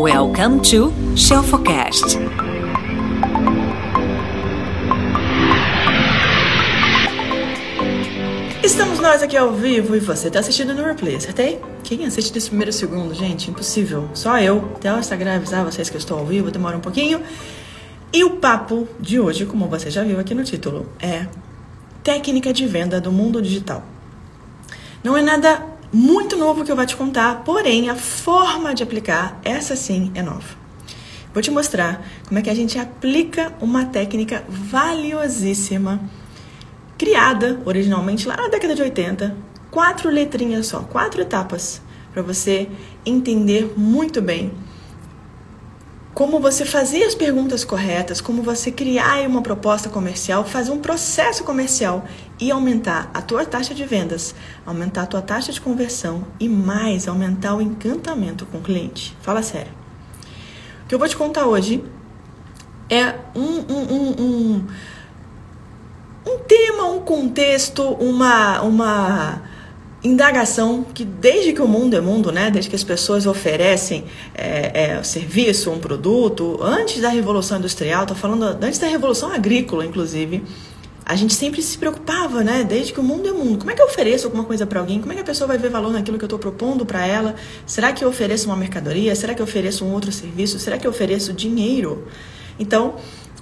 Welcome to Shelfocast. Estamos nós aqui ao vivo e você está assistindo no replay, acertei? Quem assiste desse primeiro segundo, gente? Impossível. Só eu. Até o Instagram avisar vocês que eu estou ao vivo, demora um pouquinho. E o papo de hoje, como você já viu aqui no título, é técnica de venda do mundo digital. Não é nada muito novo que eu vou te contar, porém a forma de aplicar, essa sim é nova. Vou te mostrar como é que a gente aplica uma técnica valiosíssima, criada originalmente lá na década de 80, quatro letrinhas só, quatro etapas, para você entender muito bem como você fazer as perguntas corretas, como você criar uma proposta comercial, fazer um processo comercial e aumentar a tua taxa de vendas, aumentar a tua taxa de conversão e mais aumentar o encantamento com o cliente. Fala sério. O que eu vou te contar hoje é um, um, um, um, um tema, um contexto, uma, uma indagação que desde que o mundo é mundo, né, desde que as pessoas oferecem é, é, serviço, um produto, antes da revolução industrial, tô falando antes da revolução agrícola, inclusive, a gente sempre se preocupava, né, desde que o mundo é mundo. Como é que eu ofereço alguma coisa para alguém? Como é que a pessoa vai ver valor naquilo que eu estou propondo para ela? Será que eu ofereço uma mercadoria? Será que eu ofereço um outro serviço? Será que eu ofereço dinheiro? Então,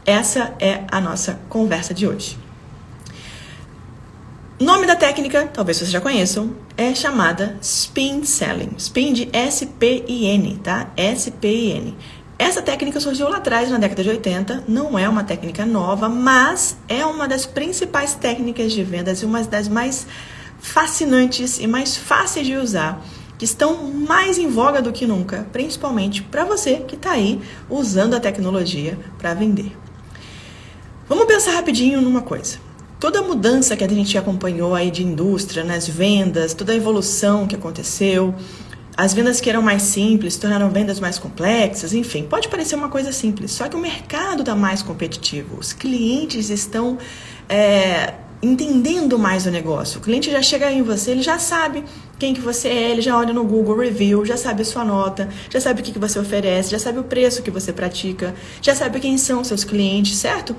essa é a nossa conversa de hoje. Nome da técnica, talvez vocês já conheçam, é chamada Spin Selling. Spin de S-P-I-N, tá? S-P-I-N. Essa técnica surgiu lá atrás, na década de 80, não é uma técnica nova, mas é uma das principais técnicas de vendas e uma das mais fascinantes e mais fáceis de usar, que estão mais em voga do que nunca, principalmente para você que está aí usando a tecnologia para vender. Vamos pensar rapidinho numa coisa toda a mudança que a gente acompanhou aí de indústria, nas vendas, toda a evolução que aconteceu, as vendas que eram mais simples tornaram vendas mais complexas, enfim, pode parecer uma coisa simples, só que o mercado está mais competitivo, os clientes estão é, entendendo mais o negócio. O cliente já chega em você, ele já sabe quem que você é, ele já olha no Google Review, já sabe a sua nota, já sabe o que, que você oferece, já sabe o preço que você pratica, já sabe quem são seus clientes, certo?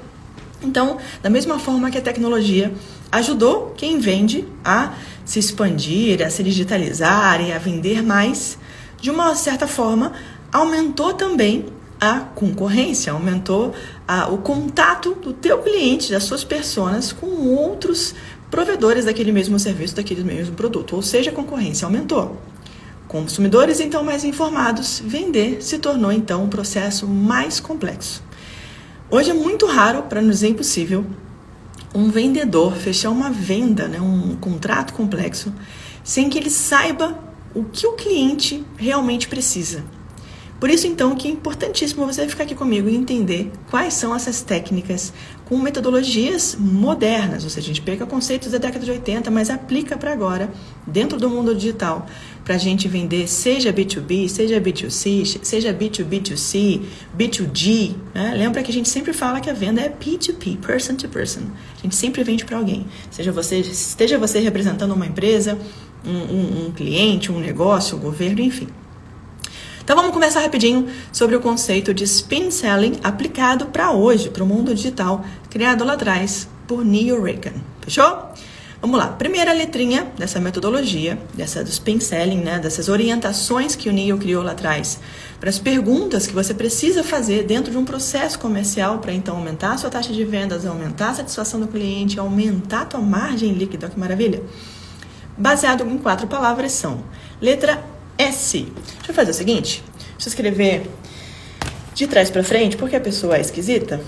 Então, da mesma forma que a tecnologia ajudou quem vende a se expandir, a se digitalizar e a vender mais, de uma certa forma, aumentou também a concorrência, aumentou a, o contato do teu cliente, das suas pessoas com outros provedores daquele mesmo serviço, daquele mesmo produto, ou seja, a concorrência aumentou. Consumidores então mais informados, vender se tornou então um processo mais complexo. Hoje é muito raro, para não dizer impossível, um vendedor fechar uma venda, né, um contrato complexo, sem que ele saiba o que o cliente realmente precisa. Por isso, então, que é importantíssimo você ficar aqui comigo e entender quais são essas técnicas com metodologias modernas, ou seja, a gente pega conceitos da década de 80, mas aplica para agora, dentro do mundo digital, para a gente vender, seja B2B, seja B2C, seja B2B2C, B2G. Né? Lembra que a gente sempre fala que a venda é P2P, person to person. A gente sempre vende para alguém. Seja você, esteja você representando uma empresa, um, um, um cliente, um negócio, um governo, enfim. Então vamos começar rapidinho sobre o conceito de spin selling aplicado para hoje, para o mundo digital, criado lá atrás por Neil Reagan. Fechou? Vamos lá. Primeira letrinha dessa metodologia, dessa do spin selling, né, dessas orientações que o Neil criou lá atrás, para as perguntas que você precisa fazer dentro de um processo comercial para então aumentar a sua taxa de vendas, aumentar a satisfação do cliente, aumentar a tua margem líquida, que maravilha. Baseado em quatro palavras são: letra S. Deixa eu fazer o seguinte: deixa eu escrever de trás para frente, porque a pessoa é esquisita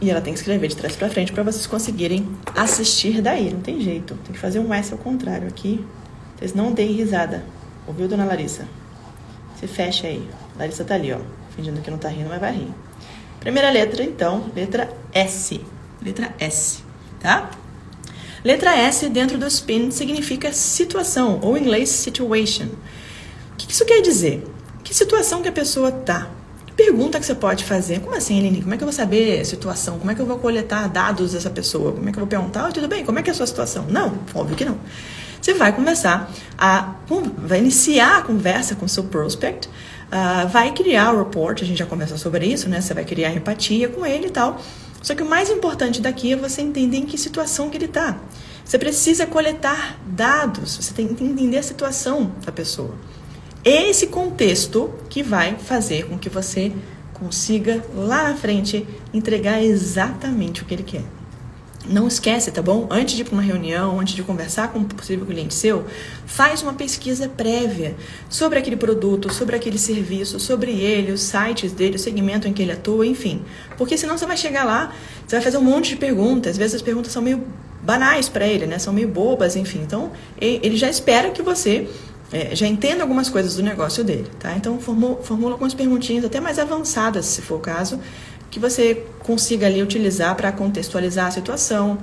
e ela tem que escrever de trás para frente para vocês conseguirem assistir daí. Não tem jeito, tem que fazer um S ao contrário aqui. Vocês não deem risada. Ouviu, dona Larissa? Se fecha aí. Larissa tá ali, ó, fingindo que não tá rindo, mas vai rir. Primeira letra, então, letra S. Letra S, tá? Letra S dentro do spin significa situação, ou em inglês situation. O que isso quer dizer? Que situação que a pessoa tá? Pergunta que você pode fazer. Como assim, Eline? Como é que eu vou saber a situação? Como é que eu vou coletar dados dessa pessoa? Como é que eu vou perguntar? Oh, tudo bem, como é que é a sua situação? Não, óbvio que não. você vai começar a vai iniciar a conversa com o seu prospect, uh, vai criar o report, a gente já conversou sobre isso, né? Você vai criar empatia com ele e tal. Só que o mais importante daqui é você entender em que situação que ele está. Você precisa coletar dados, você tem que entender a situação da pessoa. Esse contexto que vai fazer com que você consiga lá na frente entregar exatamente o que ele quer. Não esquece, tá bom? Antes de ir para uma reunião, antes de conversar com um possível cliente seu, faz uma pesquisa prévia sobre aquele produto, sobre aquele serviço, sobre ele, os sites dele, o segmento em que ele atua, enfim. Porque senão você vai chegar lá, você vai fazer um monte de perguntas. Às vezes as perguntas são meio banais para ele, né? São meio bobas, enfim. Então, ele já espera que você é, já entenda algumas coisas do negócio dele, tá? Então, formula, formula algumas perguntinhas até mais avançadas, se for o caso, que você consiga ali utilizar para contextualizar a situação.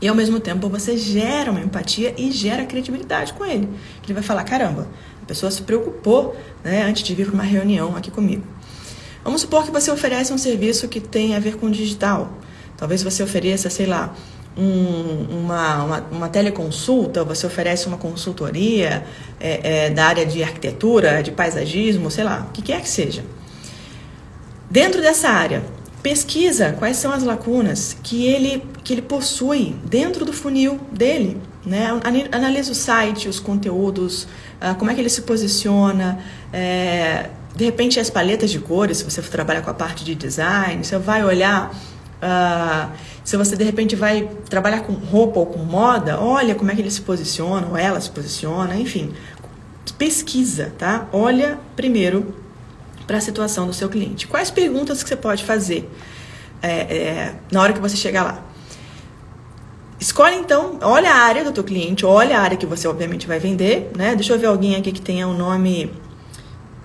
E ao mesmo tempo você gera uma empatia e gera credibilidade com ele. Ele vai falar: caramba, a pessoa se preocupou né, antes de vir para uma reunião aqui comigo. Vamos supor que você oferece um serviço que tem a ver com digital. Talvez você ofereça, sei lá, um, uma, uma, uma, teleconsulta, você oferece uma consultoria é, é, da área de arquitetura, de paisagismo, sei lá, o que quer que seja. Dentro dessa área, pesquisa quais são as lacunas que ele, que ele possui dentro do funil dele. Né? Analisa o site, os conteúdos, uh, como é que ele se posiciona, é, de repente as paletas de cores, se você for trabalhar com a parte de design, você vai olhar. Uh, se você de repente vai trabalhar com roupa ou com moda, olha como é que ele se posiciona, ou ela se posiciona, enfim. Pesquisa, tá? Olha primeiro para a situação do seu cliente. Quais perguntas que você pode fazer é, é, na hora que você chegar lá? Escolhe então, olha a área do teu cliente, olha a área que você obviamente vai vender, né? Deixa eu ver alguém aqui que tenha o um nome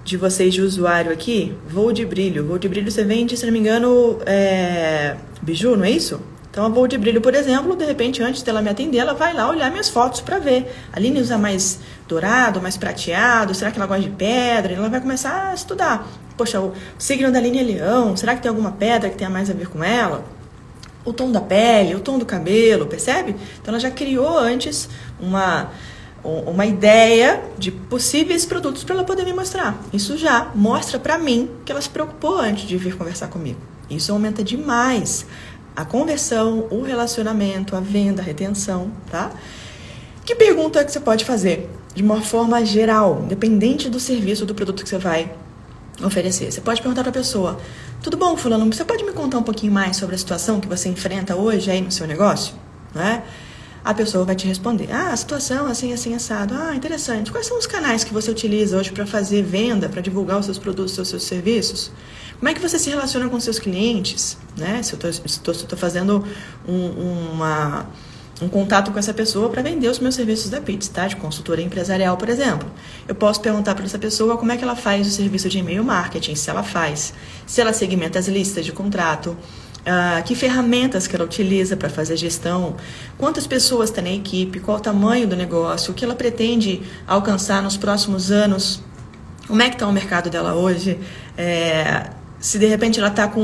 de vocês de usuário aqui. Voo de brilho. Voo de brilho você vende, se não me engano, é... biju, não é isso? Então, a voo de brilho, por exemplo, de repente, antes dela me atender, ela vai lá olhar minhas fotos para ver. A Aline usa mais dourado, mais prateado, será que ela gosta de pedra? Ela vai começar a estudar. Poxa, o signo da Aline é leão, será que tem alguma pedra que tenha mais a ver com ela? O tom da pele, o tom do cabelo, percebe? Então, ela já criou antes uma, uma ideia de possíveis produtos para ela poder me mostrar. Isso já mostra para mim que ela se preocupou antes de vir conversar comigo. Isso aumenta demais a conversão, o relacionamento, a venda, a retenção, tá? Que pergunta que você pode fazer de uma forma geral, independente do serviço ou do produto que você vai oferecer? Você pode perguntar para a pessoa: Tudo bom, Fulano? Você pode me contar um pouquinho mais sobre a situação que você enfrenta hoje aí no seu negócio? Né? A pessoa vai te responder: Ah, a situação assim, assim, assado. Ah, interessante. Quais são os canais que você utiliza hoje para fazer venda, para divulgar os seus produtos, os seus serviços? Como é que você se relaciona com seus clientes? Né? Se eu estou fazendo um, uma, um contato com essa pessoa para vender os meus serviços da PITS, tá? de consultoria empresarial, por exemplo. Eu posso perguntar para essa pessoa como é que ela faz o serviço de e-mail marketing, se ela faz, se ela segmenta as listas de contrato, Uh, que ferramentas que ela utiliza para fazer gestão, quantas pessoas tem na equipe, qual o tamanho do negócio, o que ela pretende alcançar nos próximos anos, como é que está o mercado dela hoje, é, se de repente ela está com,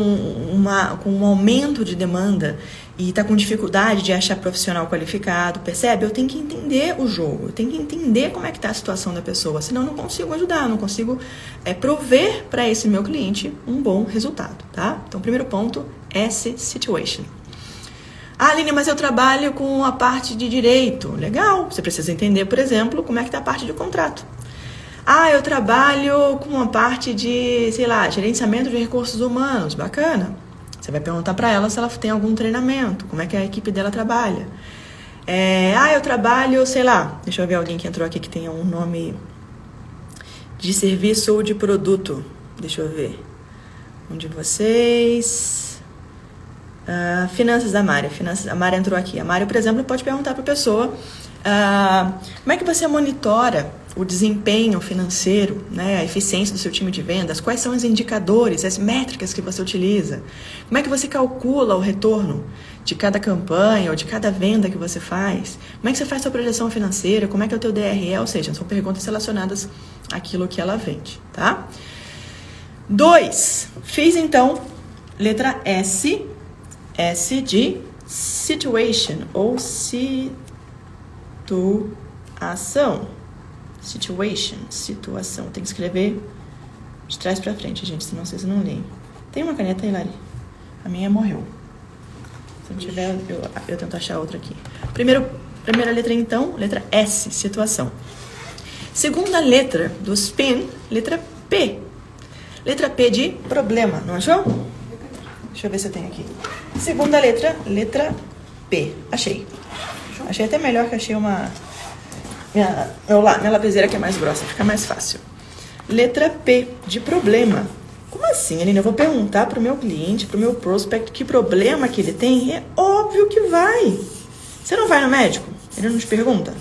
com um aumento de demanda e está com dificuldade de achar profissional qualificado, percebe? Eu tenho que entender o jogo, eu tenho que entender como é que está a situação da pessoa, senão eu não consigo ajudar, não consigo é, prover para esse meu cliente um bom resultado, tá? Então, primeiro ponto, S situation. Ah, Aline, mas eu trabalho com a parte de direito. Legal, você precisa entender, por exemplo, como é que está a parte de contrato. Ah, eu trabalho com uma parte de, sei lá, gerenciamento de recursos humanos. Bacana. Você vai perguntar para ela se ela tem algum treinamento, como é que a equipe dela trabalha. É, ah, eu trabalho, sei lá, deixa eu ver alguém que entrou aqui que tenha um nome de serviço ou de produto. Deixa eu ver. Um de vocês. Uh, finanças da Mari. Finanças, a Mari entrou aqui. A Mari, por exemplo, pode perguntar para a pessoa uh, como é que você monitora o desempenho financeiro, né, a eficiência do seu time de vendas, quais são os indicadores, as métricas que você utiliza, como é que você calcula o retorno de cada campanha ou de cada venda que você faz, como é que você faz sua projeção financeira, como é que é o teu DRE, ou seja, são perguntas relacionadas àquilo que ela vende, tá? Dois, fiz então letra S, S de situation ou situ ação. Situation, situação. Tem que escrever de trás pra frente, gente, senão vocês não leem. Tem uma caneta aí, Lari? A minha morreu. Se não tiver, eu, eu tento achar outra aqui. Primeiro, primeira letra, então, letra S, situação. Segunda letra do spin, letra P. Letra P de problema, não achou? Deixa eu ver se eu tenho aqui. Segunda letra, letra P. Achei. Achei até melhor que achei uma. Minha, minha lapiseira que é mais grossa, fica mais fácil. Letra P de problema. Como assim, Aline? Eu vou perguntar para o meu cliente, para o meu prospect, que problema que ele tem? É óbvio que vai. Você não vai no médico? Ele não te pergunta?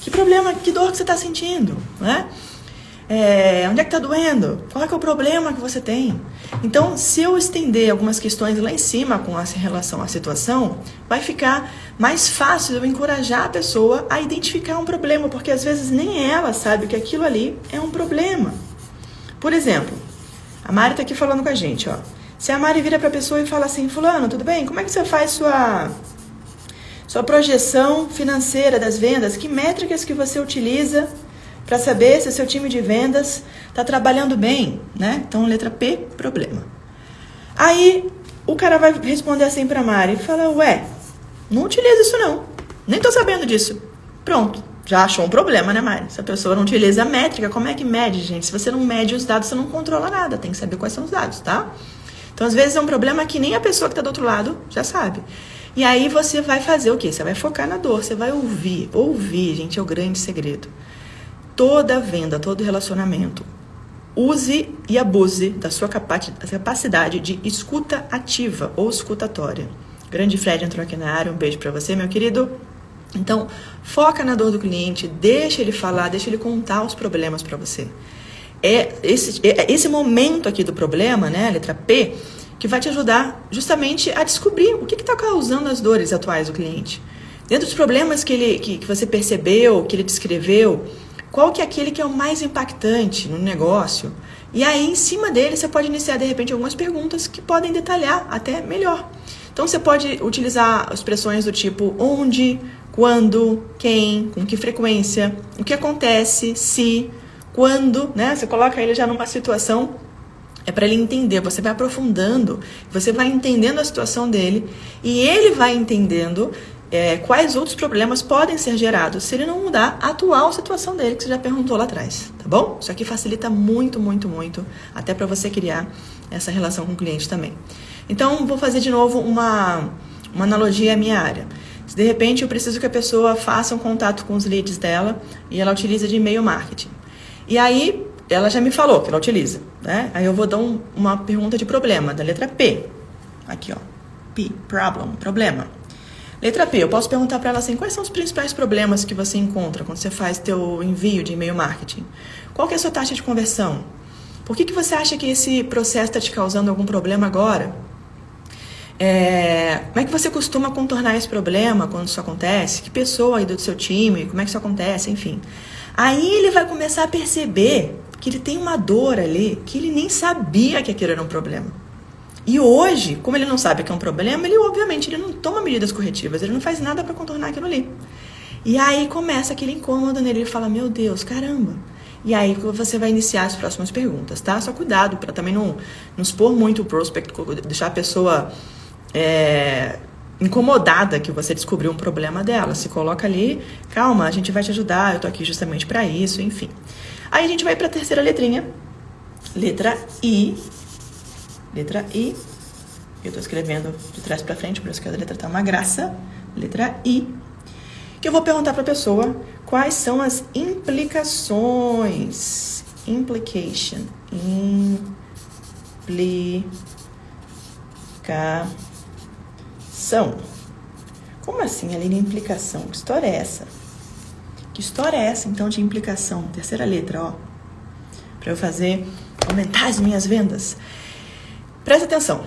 Que problema, que dor que você está sentindo? Né? É, onde é que está doendo? Qual é, é o problema que você tem? Então, se eu estender algumas questões lá em cima com relação à situação, vai ficar mais fácil eu encorajar a pessoa a identificar um problema, porque às vezes nem ela sabe que aquilo ali é um problema. Por exemplo, a Mari está aqui falando com a gente, ó. Se a Mari vira para a pessoa e fala assim, fulano, tudo bem? Como é que você faz sua sua projeção financeira das vendas? Que métricas que você utiliza para saber se o seu time de vendas está trabalhando bem, né? Então, letra P, problema. Aí, o cara vai responder assim para Mari e fala, ué, não utiliza isso não, nem tô sabendo disso. Pronto, já achou um problema, né, Mari? Se a pessoa não utiliza a métrica, como é que mede, gente? Se você não mede os dados, você não controla nada, tem que saber quais são os dados, tá? Então, às vezes é um problema que nem a pessoa que está do outro lado já sabe. E aí você vai fazer o quê? Você vai focar na dor, você vai ouvir. Ouvir, gente, é o grande segredo toda venda, todo relacionamento, use e abuse da sua capacidade de escuta ativa ou escutatória. Grande Fred entrou aqui na área, um beijo para você, meu querido. Então, foca na dor do cliente, deixa ele falar, deixa ele contar os problemas para você. É esse, é esse momento aqui do problema, né, letra P, que vai te ajudar justamente a descobrir o que está causando as dores atuais do cliente. Dentro dos problemas que, ele, que, que você percebeu, que ele descreveu, qual que é aquele que é o mais impactante no negócio. E aí, em cima dele, você pode iniciar, de repente, algumas perguntas que podem detalhar até melhor. Então, você pode utilizar expressões do tipo onde, quando, quem, com que frequência, o que acontece, se, quando, né? Você coloca ele já numa situação é para ele entender, você vai aprofundando, você vai entendendo a situação dele e ele vai entendendo é, quais outros problemas podem ser gerados se ele não mudar a atual situação dele, que você já perguntou lá atrás, tá bom? Isso aqui facilita muito, muito, muito, até para você criar essa relação com o cliente também. Então, vou fazer de novo uma, uma analogia à minha área. Se de repente eu preciso que a pessoa faça um contato com os leads dela e ela utiliza de e-mail marketing. E aí, ela já me falou que ela utiliza, né? Aí eu vou dar um, uma pergunta de problema, da letra P. Aqui, ó. P, problem, problema. Letra P, eu posso perguntar para ela assim, quais são os principais problemas que você encontra quando você faz teu envio de e-mail marketing? Qual que é a sua taxa de conversão? Por que, que você acha que esse processo está te causando algum problema agora? É, como é que você costuma contornar esse problema quando isso acontece? Que pessoa aí do seu time? Como é que isso acontece? Enfim. Aí ele vai começar a perceber que ele tem uma dor ali que ele nem sabia que aquilo era um problema. E hoje, como ele não sabe que é um problema, ele obviamente ele não toma medidas corretivas, ele não faz nada para contornar aquilo ali. E aí começa aquele incômodo nele, ele fala: "Meu Deus, caramba". E aí você vai iniciar as próximas perguntas, tá? Só cuidado para também não, não expor muito o prospect, deixar a pessoa é, incomodada que você descobriu um problema dela. Se coloca ali, calma, a gente vai te ajudar, eu tô aqui justamente para isso, enfim. Aí a gente vai para a terceira letrinha, letra I, Letra I. Eu estou escrevendo de trás para frente, por isso que a letra tá uma graça. Letra I. Que eu vou perguntar para a pessoa quais são as implicações. Implication. Implicação. Como assim, Aline, implicação? Que história é essa? Que história é essa, então, de implicação? Terceira letra, ó. Para eu fazer aumentar as minhas vendas. Presta atenção.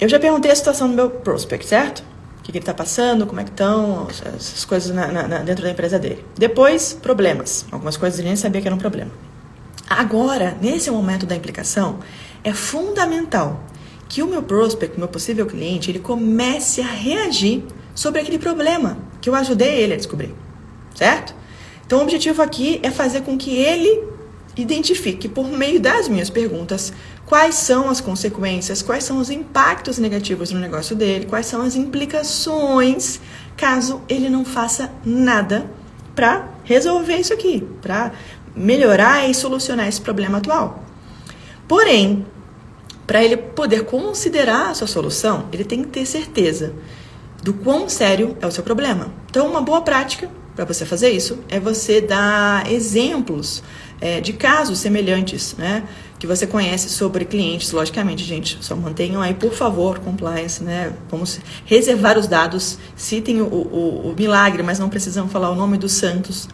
Eu já perguntei a situação do meu prospect, certo? O que, que ele está passando, como é que estão, essas coisas na, na, dentro da empresa dele. Depois, problemas. Algumas coisas ele nem sabia que era um problema. Agora, nesse momento da implicação, é fundamental que o meu prospect, meu possível cliente, ele comece a reagir sobre aquele problema que eu ajudei ele a descobrir. certo? Então, o objetivo aqui é fazer com que ele identifique, por meio das minhas perguntas, quais são as consequências, quais são os impactos negativos no negócio dele, quais são as implicações caso ele não faça nada para resolver isso aqui, para melhorar e solucionar esse problema atual. Porém, para ele poder considerar a sua solução, ele tem que ter certeza do quão sério é o seu problema. Então, uma boa prática para você fazer isso é você dar exemplos é, de casos semelhantes, né? Que você conhece sobre clientes, logicamente, gente, só mantenham aí, por favor, compliance, né? Vamos reservar os dados, citem o, o, o milagre, mas não precisamos falar o nome dos santos.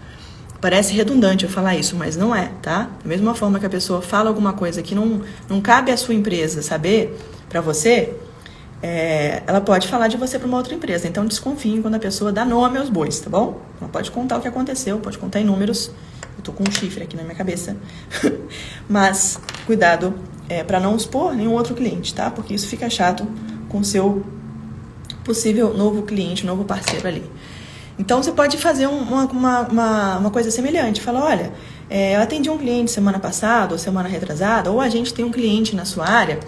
Parece redundante eu falar isso, mas não é, tá? Da mesma forma que a pessoa fala alguma coisa que não, não cabe à sua empresa saber para você, é, ela pode falar de você para uma outra empresa. Então desconfie quando a pessoa dá nome aos bois, tá bom? Ela pode contar o que aconteceu, pode contar em números. Eu tô com um chifre aqui na minha cabeça. Mas cuidado é, para não expor nenhum outro cliente, tá? Porque isso fica chato com o seu possível novo cliente, novo parceiro ali. Então você pode fazer uma, uma, uma, uma coisa semelhante. Fala, olha, é, eu atendi um cliente semana passada ou semana retrasada, ou a gente tem um cliente na sua área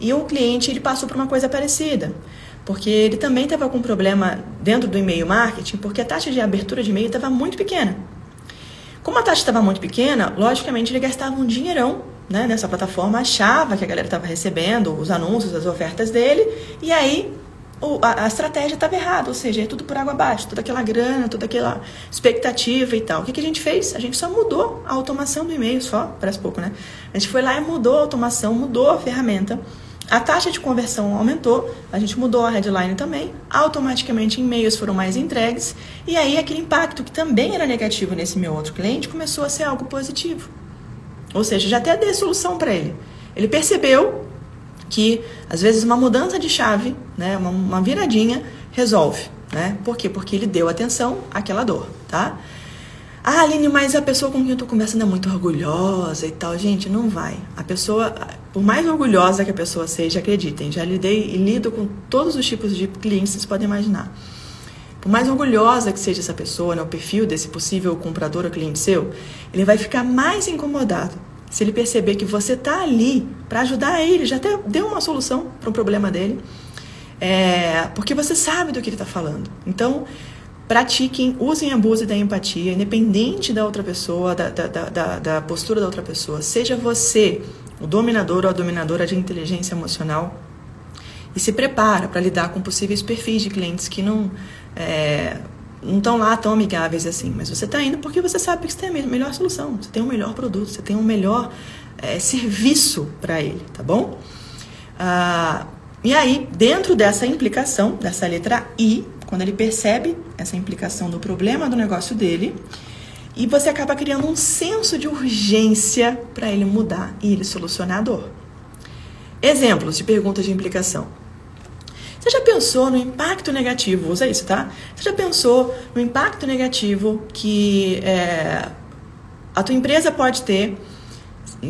e o cliente ele passou por uma coisa parecida, porque ele também estava com um problema dentro do e-mail marketing, porque a taxa de abertura de e-mail estava muito pequena. Como a taxa estava muito pequena, logicamente ele gastava um dinheirão né, nessa plataforma, achava que a galera estava recebendo os anúncios, as ofertas dele, e aí o, a, a, estratégia estava errada, ou seja, é tudo por água abaixo, toda aquela grana, toda aquela expectativa e tal. O que, que a gente fez? A gente só mudou a automação do e-mail, só, parece pouco, né? A gente foi lá e mudou a automação, mudou a ferramenta a taxa de conversão aumentou, a gente mudou a headline também, automaticamente e-mails foram mais entregues, e aí aquele impacto que também era negativo nesse meu outro cliente começou a ser algo positivo. Ou seja, já até dei solução para ele. Ele percebeu que às vezes uma mudança de chave, né, uma, uma viradinha, resolve. Né? Por quê? Porque ele deu atenção àquela dor, tá? Ah, Aline, mas a pessoa com quem eu tô conversando é muito orgulhosa e tal. Gente, não vai. A pessoa, por mais orgulhosa que a pessoa seja, acreditem, já lidei e lido com todos os tipos de clientes que vocês podem imaginar. Por mais orgulhosa que seja essa pessoa, né, o perfil desse possível comprador ou cliente seu, ele vai ficar mais incomodado se ele perceber que você tá ali para ajudar ele, já até deu uma solução para um problema dele, é, porque você sabe do que ele está falando. Então, pratiquem, usem a bússola da empatia, independente da outra pessoa, da, da, da, da, postura da outra pessoa. Seja você o dominador ou a dominadora de inteligência emocional e se prepara para lidar com possíveis perfis de clientes que não é, não estão lá tão amigáveis assim. Mas você está indo porque você sabe que você tem a melhor solução, você tem um melhor produto, você tem um melhor é, serviço para ele, tá bom? Ah, e aí, dentro dessa implicação, dessa letra I, quando ele percebe essa implicação do problema do negócio dele, e você acaba criando um senso de urgência para ele mudar e ele solucionar a dor. Exemplos de perguntas de implicação. Você já pensou no impacto negativo? Usa isso, tá? Você já pensou no impacto negativo que é, a tua empresa pode ter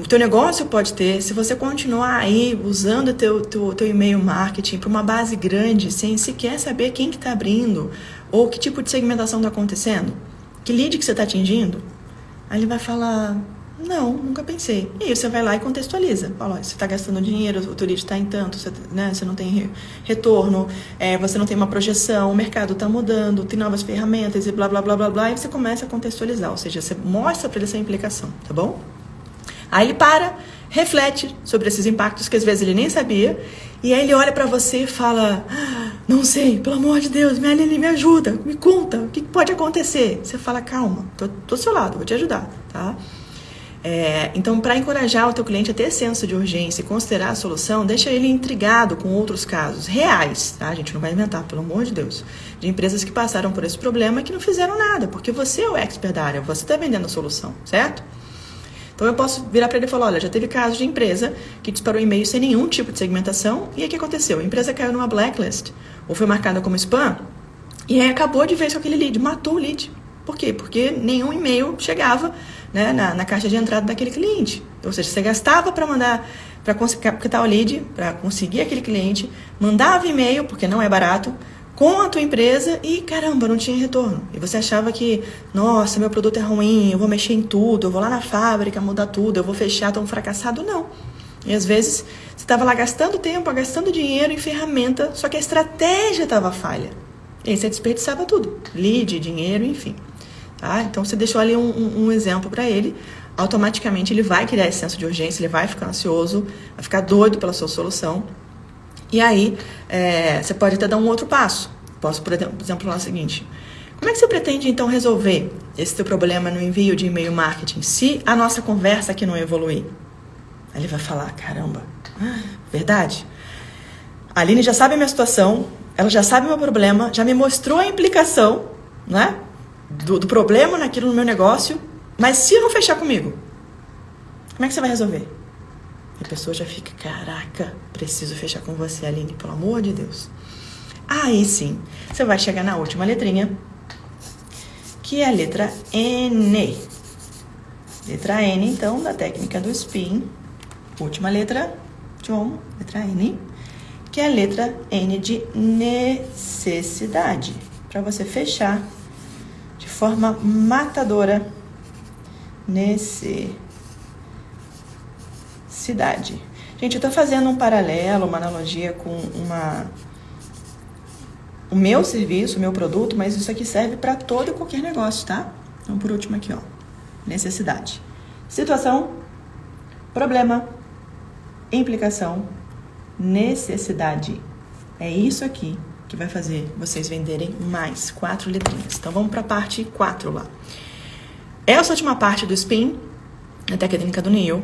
o teu negócio pode ter, se você continuar aí usando o teu, teu, teu e-mail marketing para uma base grande, sem sequer saber quem que está abrindo, ou que tipo de segmentação está acontecendo, que lead que você está atingindo, aí ele vai falar, não, nunca pensei. E aí você vai lá e contextualiza. Fala, você está gastando dinheiro, o lead está em tanto, você, né, você não tem retorno, é, você não tem uma projeção, o mercado está mudando, tem novas ferramentas e blá, blá, blá, blá, blá, e você começa a contextualizar, ou seja, você mostra para ele essa implicação, tá bom? Aí ele para, reflete sobre esses impactos que às vezes ele nem sabia, e aí ele olha para você e fala: ah, Não sei, pelo amor de Deus, me, me ajuda, me conta, o que pode acontecer? Você fala: Calma, tô, tô do seu lado, vou te ajudar, tá? É, então, para encorajar o teu cliente a ter senso de urgência e considerar a solução, deixa ele intrigado com outros casos reais, tá? A gente não vai inventar, pelo amor de Deus, de empresas que passaram por esse problema e que não fizeram nada, porque você é o expert da área, você está vendendo a solução, certo? Então eu posso virar para ele e falar: olha, já teve caso de empresa que disparou e-mail sem nenhum tipo de segmentação, e o que aconteceu? A empresa caiu numa blacklist, ou foi marcada como spam, e aí acabou de vez com aquele lead, matou o lead. Por quê? Porque nenhum e-mail chegava né, na, na, caixa de entrada daquele cliente. Ou seja, você gastava para mandar, para captar o lead, para conseguir aquele cliente, mandava e-mail, porque não é barato, com a tua empresa e caramba, não tinha retorno. E você achava que, nossa, meu produto é ruim, eu vou mexer em tudo, eu vou lá na fábrica mudar tudo, eu vou fechar, tô um fracassado. Não. E às vezes você estava lá gastando tempo, gastando dinheiro em ferramenta, só que a estratégia estava falha. E aí você desperdiçava tudo: lead, dinheiro, enfim. Tá? Então você deixou ali um, um, um exemplo para ele. Automaticamente ele vai criar esse senso de urgência, ele vai ficar ansioso, vai ficar doido pela sua solução e aí, é, você pode até dar um outro passo. Posso, por exemplo, falar o seguinte: como é que você pretende então resolver esse teu problema no envio de e-mail marketing se a nossa conversa aqui não evoluir? Aí ele vai falar: caramba, verdade? A Aline já sabe a minha situação, ela já sabe o meu problema, já me mostrou a implicação né, do, do problema naquilo no meu negócio, mas se não fechar comigo, como é que você vai resolver? A pessoa já fica, caraca, preciso fechar com você, Aline, pelo amor de Deus. Aí sim, você vai chegar na última letrinha, que é a letra N. Letra N, então, da técnica do spin. Última letra, John, letra N, que é a letra N de necessidade. Para você fechar de forma matadora. Necessidade cidade. Gente, eu estou fazendo um paralelo, uma analogia com uma o meu serviço, o meu produto, mas isso aqui serve para todo e qualquer negócio, tá? Então, por último aqui, ó, necessidade. Situação, problema, implicação, necessidade. É isso aqui que vai fazer vocês venderem mais quatro letrinhas. Então, vamos para a parte 4 lá. Essa última parte do SPIN, a técnica do Neil,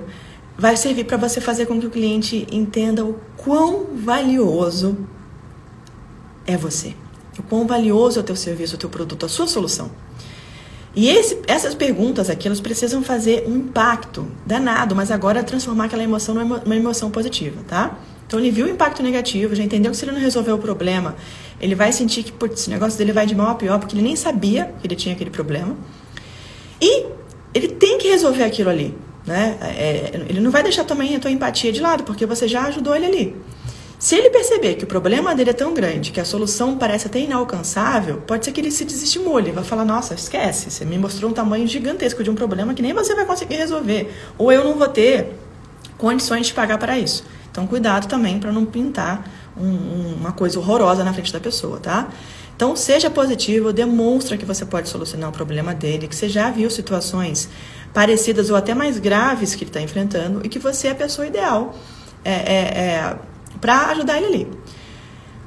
vai servir para você fazer com que o cliente entenda o quão valioso é você, o quão valioso é o teu serviço, o teu produto, a sua solução. E esse, essas perguntas aqui, elas precisam fazer um impacto danado, mas agora transformar aquela emoção numa emoção positiva, tá? Então ele viu o impacto negativo, já entendeu que se ele não resolver o problema, ele vai sentir que putz, o negócio dele vai de mal a pior, porque ele nem sabia que ele tinha aquele problema. E ele tem que resolver aquilo ali. Né? É, ele não vai deixar também a tua empatia de lado, porque você já ajudou ele ali. Se ele perceber que o problema dele é tão grande, que a solução parece até inalcançável, pode ser que ele se desestimule, vai falar: Nossa, esquece, você me mostrou um tamanho gigantesco de um problema que nem você vai conseguir resolver, ou eu não vou ter condições de pagar para isso. Então, cuidado também para não pintar um, um, uma coisa horrorosa na frente da pessoa, tá? Então, seja positivo, demonstra que você pode solucionar o problema dele, que você já viu situações parecidas ou até mais graves que ele está enfrentando e que você é a pessoa ideal é, é, é, para ajudar ele ali.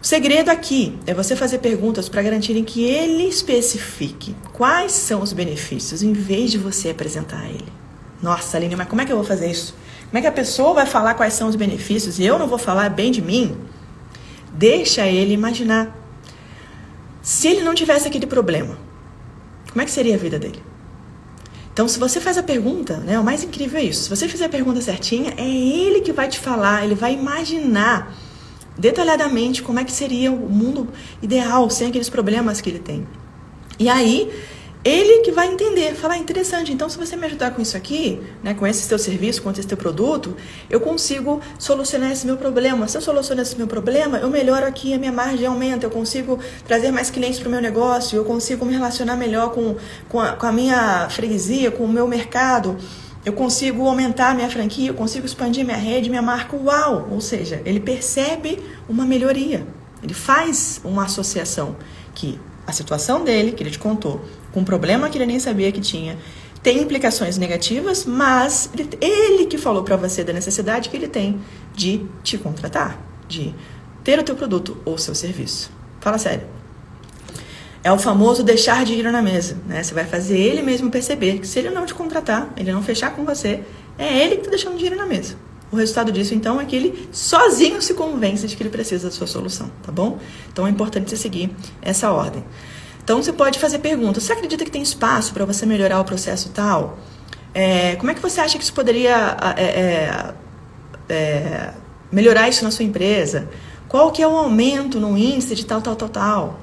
O segredo aqui é você fazer perguntas para garantirem que ele especifique quais são os benefícios, em vez de você apresentar a ele. Nossa, Aline, mas como é que eu vou fazer isso? Como é que a pessoa vai falar quais são os benefícios e eu não vou falar bem de mim? Deixa ele imaginar. Se ele não tivesse aquele problema, como é que seria a vida dele? Então, se você faz a pergunta, né, o mais incrível é isso. Se você fizer a pergunta certinha, é ele que vai te falar, ele vai imaginar detalhadamente como é que seria o mundo ideal sem aqueles problemas que ele tem. E aí, ele que vai entender, falar, ah, interessante, então se você me ajudar com isso aqui, né, com esse teu serviço, com esse teu produto, eu consigo solucionar esse meu problema. Se eu solucionar esse meu problema, eu melhoro aqui, a minha margem aumenta, eu consigo trazer mais clientes para o meu negócio, eu consigo me relacionar melhor com, com, a, com a minha freguesia, com o meu mercado, eu consigo aumentar minha franquia, eu consigo expandir minha rede, minha marca, uau! Ou seja, ele percebe uma melhoria, ele faz uma associação que a situação dele, que ele te contou, com um problema que ele nem sabia que tinha, tem implicações negativas, mas ele, ele que falou para você da necessidade que ele tem de te contratar, de ter o teu produto ou seu serviço. Fala sério. É o famoso deixar dinheiro na mesa, né? Você vai fazer ele mesmo perceber que se ele não te contratar, ele não fechar com você, é ele que está deixando dinheiro na mesa. O resultado disso, então, é que ele sozinho se convence de que ele precisa da sua solução, tá bom? Então é importante você seguir essa ordem. Então você pode fazer perguntas. Você acredita que tem espaço para você melhorar o processo tal? É, como é que você acha que isso poderia é, é, é, melhorar isso na sua empresa? Qual que é o aumento no índice de tal, tal, tal, tal?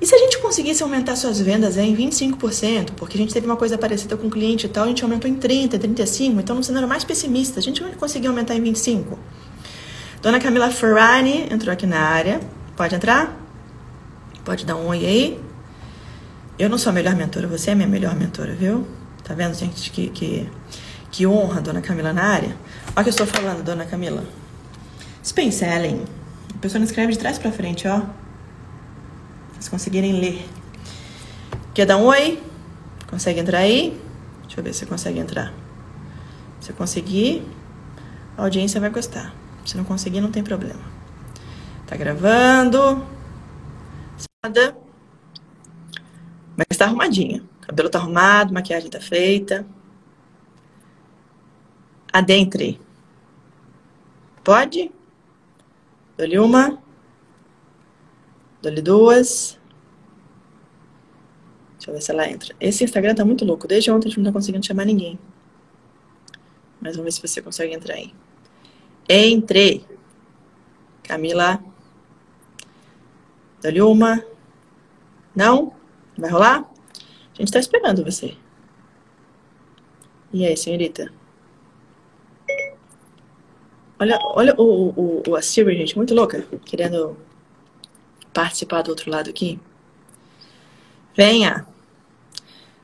E se a gente conseguisse aumentar suas vendas em 25%, porque a gente teve uma coisa parecida com o cliente e tal, a gente aumentou em 30%, 35%, então no cenário mais pessimista, a gente vai conseguir aumentar em 25%. Dona Camila Ferrari entrou aqui na área. Pode entrar? Pode dar um oi aí. Eu não sou a melhor mentora, você é a minha melhor mentora, viu? Tá vendo, gente, que, que, que honra, dona Camila, na área? Olha o que eu estou falando, dona Camila. Spin selling. A pessoa não escreve de trás para frente, ó. Vocês conseguirem ler. Quer dar um oi? Consegue entrar aí? Deixa eu ver se você consegue entrar. Se conseguir, a audiência vai gostar. Se não conseguir, não tem problema. Tá gravando. Nada. Mas tá arrumadinha. Cabelo tá arrumado, maquiagem tá feita. Adentre. Pode? Dou-lhe uma. Dou-lhe duas. Deixa eu ver se ela entra. Esse Instagram tá muito louco. Desde ontem a gente não tá conseguindo chamar ninguém. Mas vamos ver se você consegue entrar aí. Entre. Camila. Dou-lhe uma. Não? Vai rolar? A gente tá esperando você. E aí, senhorita? Olha, olha o, o, o a Siri, gente, muito louca, querendo participar do outro lado aqui. Venha.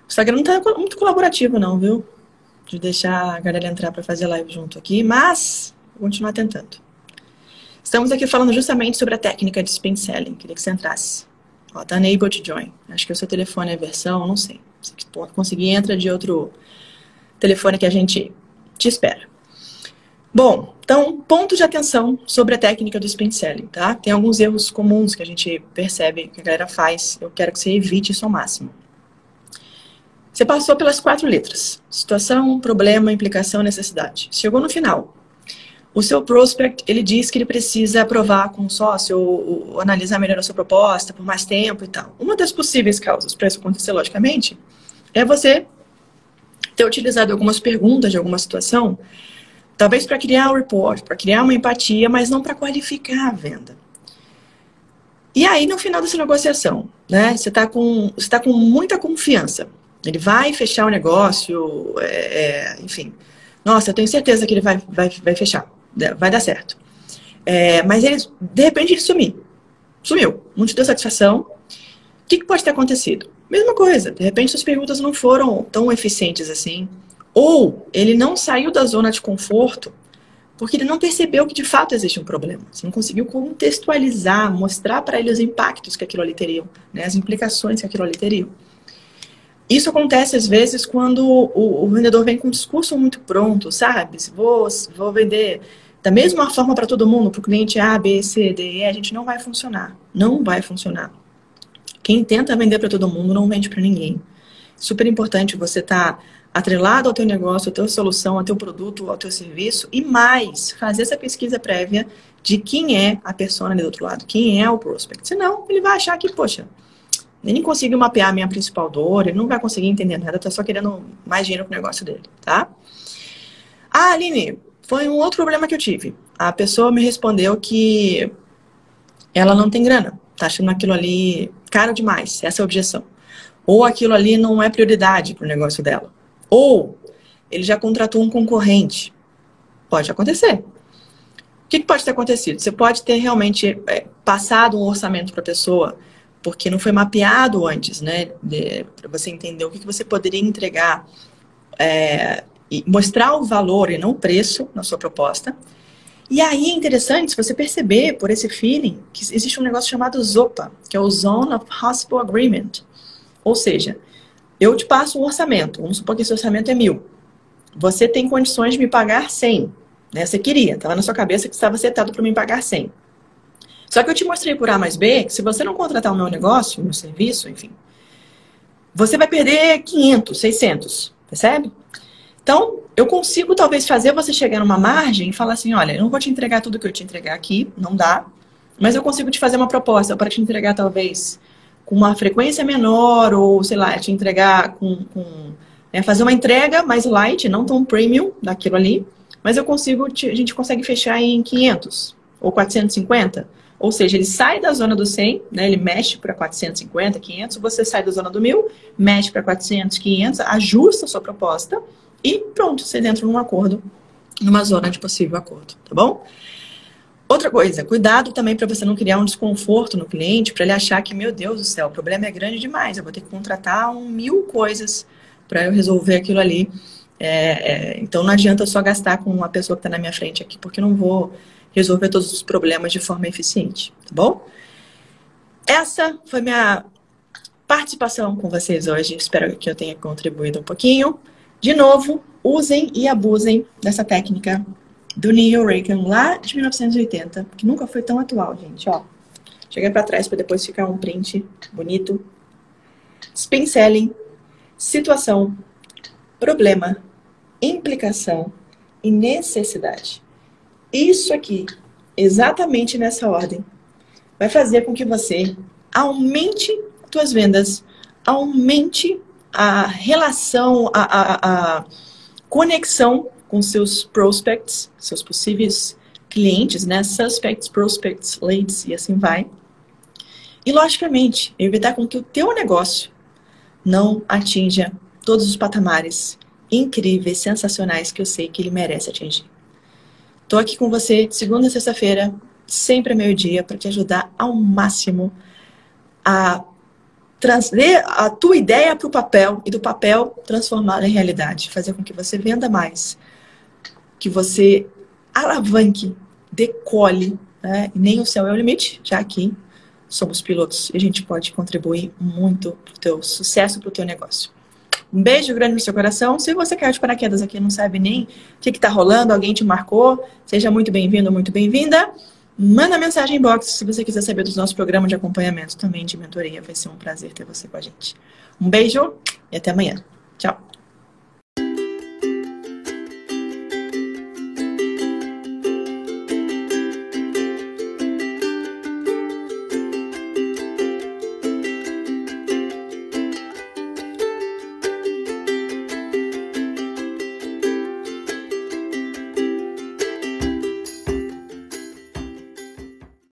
O Instagram não tá muito colaborativo, não, viu? De deixar a galera entrar para fazer live junto aqui, mas vou continuar tentando. Estamos aqui falando justamente sobre a técnica de spin selling. Queria que você entrasse. Ó, tá unable to join. Acho que o seu telefone é versão, não sei. Se conseguir, entra de outro telefone que a gente te espera. Bom, então, ponto de atenção sobre a técnica do spin selling, tá? Tem alguns erros comuns que a gente percebe que a galera faz. Eu quero que você evite isso ao máximo. Você passou pelas quatro letras: situação, problema, implicação, necessidade. Chegou no final. O seu prospect, ele diz que ele precisa aprovar com o sócio ou, ou analisar melhor a sua proposta por mais tempo e tal. Uma das possíveis causas para isso acontecer, logicamente, é você ter utilizado algumas perguntas de alguma situação, talvez para criar um report, para criar uma empatia, mas não para qualificar a venda. E aí, no final dessa negociação, né, você está com, você tá com muita confiança. Ele vai fechar o negócio, é, é, enfim. Nossa, eu tenho certeza que ele vai, vai, vai fechar vai dar certo. É, mas ele, de repente, ele sumiu. Sumiu. Não te deu satisfação. O que, que pode ter acontecido? Mesma coisa. De repente, suas perguntas não foram tão eficientes assim. Ou ele não saiu da zona de conforto porque ele não percebeu que de fato existe um problema. Você não conseguiu contextualizar, mostrar para ele os impactos que aquilo ali teriam, né, as implicações que aquilo ali teriam. Isso acontece às vezes quando o, o vendedor vem com um discurso muito pronto, sabe? Vou, vou vender da mesma forma para todo mundo, para o cliente A, B, C, D, E, a gente não vai funcionar. Não vai funcionar. Quem tenta vender para todo mundo não vende para ninguém. Super importante você estar tá atrelado ao teu negócio, à tua solução, ao teu produto, ao teu serviço e mais, fazer essa pesquisa prévia de quem é a pessoa ali do outro lado, quem é o prospect. Senão, ele vai achar que, poxa, nem conseguiu mapear a minha principal dor, ele não vai conseguir entender nada, tá só querendo mais dinheiro pro negócio dele, tá? Ah, Aline, foi um outro problema que eu tive. A pessoa me respondeu que ela não tem grana, tá achando aquilo ali caro demais, essa é a objeção. Ou aquilo ali não é prioridade pro negócio dela. Ou ele já contratou um concorrente. Pode acontecer. O que, pode ter acontecido? Você pode ter realmente é, passado um orçamento para a pessoa porque não foi mapeado antes, né? Para você entender o que, que você poderia entregar é, e mostrar o valor e não o preço na sua proposta. E aí é interessante você perceber por esse feeling que existe um negócio chamado ZOPA, que é o Zone of Possible Agreement. Ou seja, eu te passo um orçamento, vamos supor que esse orçamento é mil. Você tem condições de me pagar 100. Né? Você queria, estava na sua cabeça que estava setado para me pagar 100. Só que eu te mostrei por A mais B que se você não contratar o meu negócio, o meu serviço, enfim, você vai perder 500, 600, percebe? Então, eu consigo talvez fazer você chegar numa margem e falar assim, olha, eu não vou te entregar tudo que eu te entregar aqui, não dá, mas eu consigo te fazer uma proposta para te entregar talvez com uma frequência menor ou, sei lá, te entregar com, com né, fazer uma entrega mais light, não tão premium daquilo ali, mas eu consigo, te, a gente consegue fechar em 500 ou 450 ou seja, ele sai da zona do 100, né, ele mexe para 450, 500, você sai da zona do 1000, mexe para 400, 500, ajusta a sua proposta e pronto, você entra num acordo, numa zona de possível acordo, tá bom? Outra coisa, cuidado também para você não criar um desconforto no cliente, para ele achar que, meu Deus do céu, o problema é grande demais, eu vou ter que contratar um mil coisas para eu resolver aquilo ali. É, é, então não adianta só gastar com uma pessoa que está na minha frente aqui, porque eu não vou resolver todos os problemas de forma eficiente, tá bom? Essa foi minha participação com vocês hoje. Espero que eu tenha contribuído um pouquinho. De novo, usem e abusem dessa técnica do Neil Reagan lá de 1980, que nunca foi tão atual, gente, ó. Cheguei para trás para depois ficar um print bonito. Spin selling, situação, problema, implicação e necessidade. Isso aqui, exatamente nessa ordem, vai fazer com que você aumente suas vendas, aumente a relação, a, a, a conexão com seus prospects, seus possíveis clientes, né? Suspects, prospects, leads e assim vai. E, logicamente, evitar com que o teu negócio não atinja todos os patamares incríveis, sensacionais que eu sei que ele merece atingir. Estou aqui com você segunda e sexta-feira, sempre a meio-dia, para te ajudar ao máximo a trazer a tua ideia para o papel e do papel transformá-la em realidade, fazer com que você venda mais, que você alavanque, decole, né? E nem o céu é o limite, já que somos pilotos e a gente pode contribuir muito para o teu sucesso, para o teu negócio. Um beijo grande no seu coração. Se você caiu de paraquedas aqui não sabe nem o que está rolando, alguém te marcou, seja muito bem-vindo, muito bem-vinda. Manda mensagem em box se você quiser saber dos nossos programas de acompanhamento também de mentoria. Vai ser um prazer ter você com a gente. Um beijo e até amanhã. Tchau.